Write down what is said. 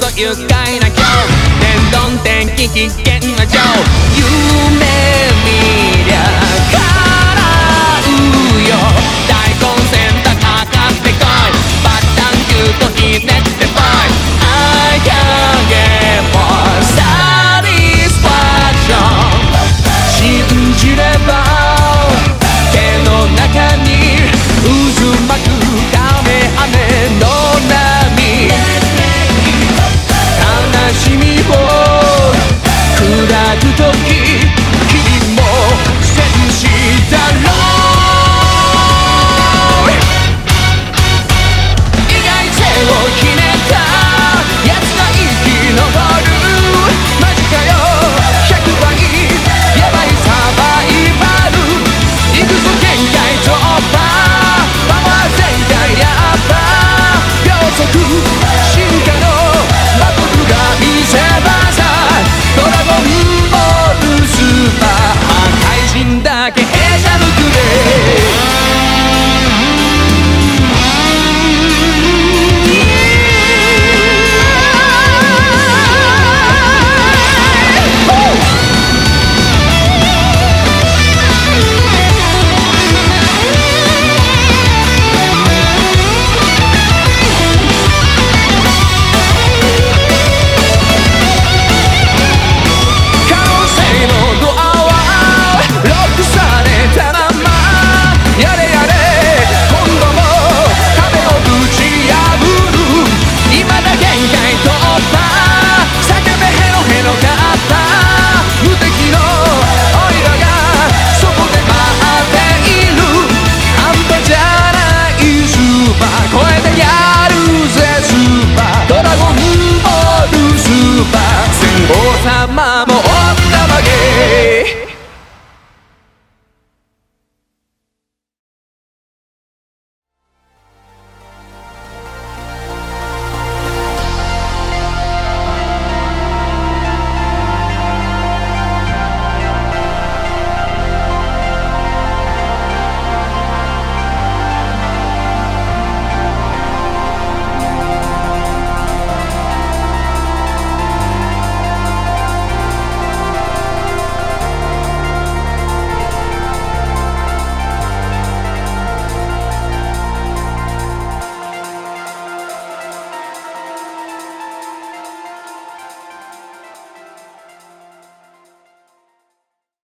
ぞ愉快な今日。天丼天気危険な情夢見りゃ mama.